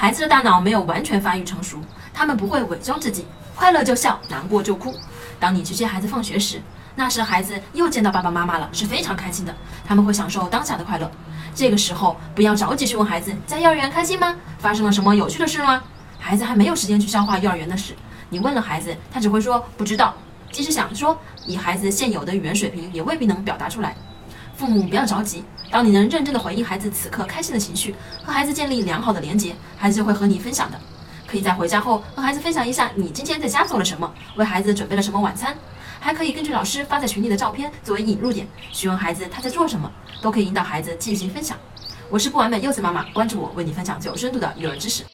孩子的大脑没有完全发育成熟，他们不会伪装自己，快乐就笑，难过就哭。当你去接孩子放学时，那时孩子又见到爸爸妈妈了，是非常开心的，他们会享受当下的快乐。这个时候不要着急去问孩子在幼儿园开心吗？发生了什么有趣的事吗？孩子还没有时间去消化幼儿园的事，你问了孩子，他只会说不知道。即使想说，以孩子现有的语言水平，也未必能表达出来。父母不要着急，当你能认真的回应孩子此刻开心的情绪，和孩子建立良好的连接，孩子就会和你分享的。可以在回家后和孩子分享一下你今天在家做了什么，为孩子准备了什么晚餐，还可以根据老师发在群里的照片作为引入点，询问孩子他在做什么，都可以引导孩子进行分享。我是不完美柚子妈妈，关注我，为你分享最有深度的育儿知识。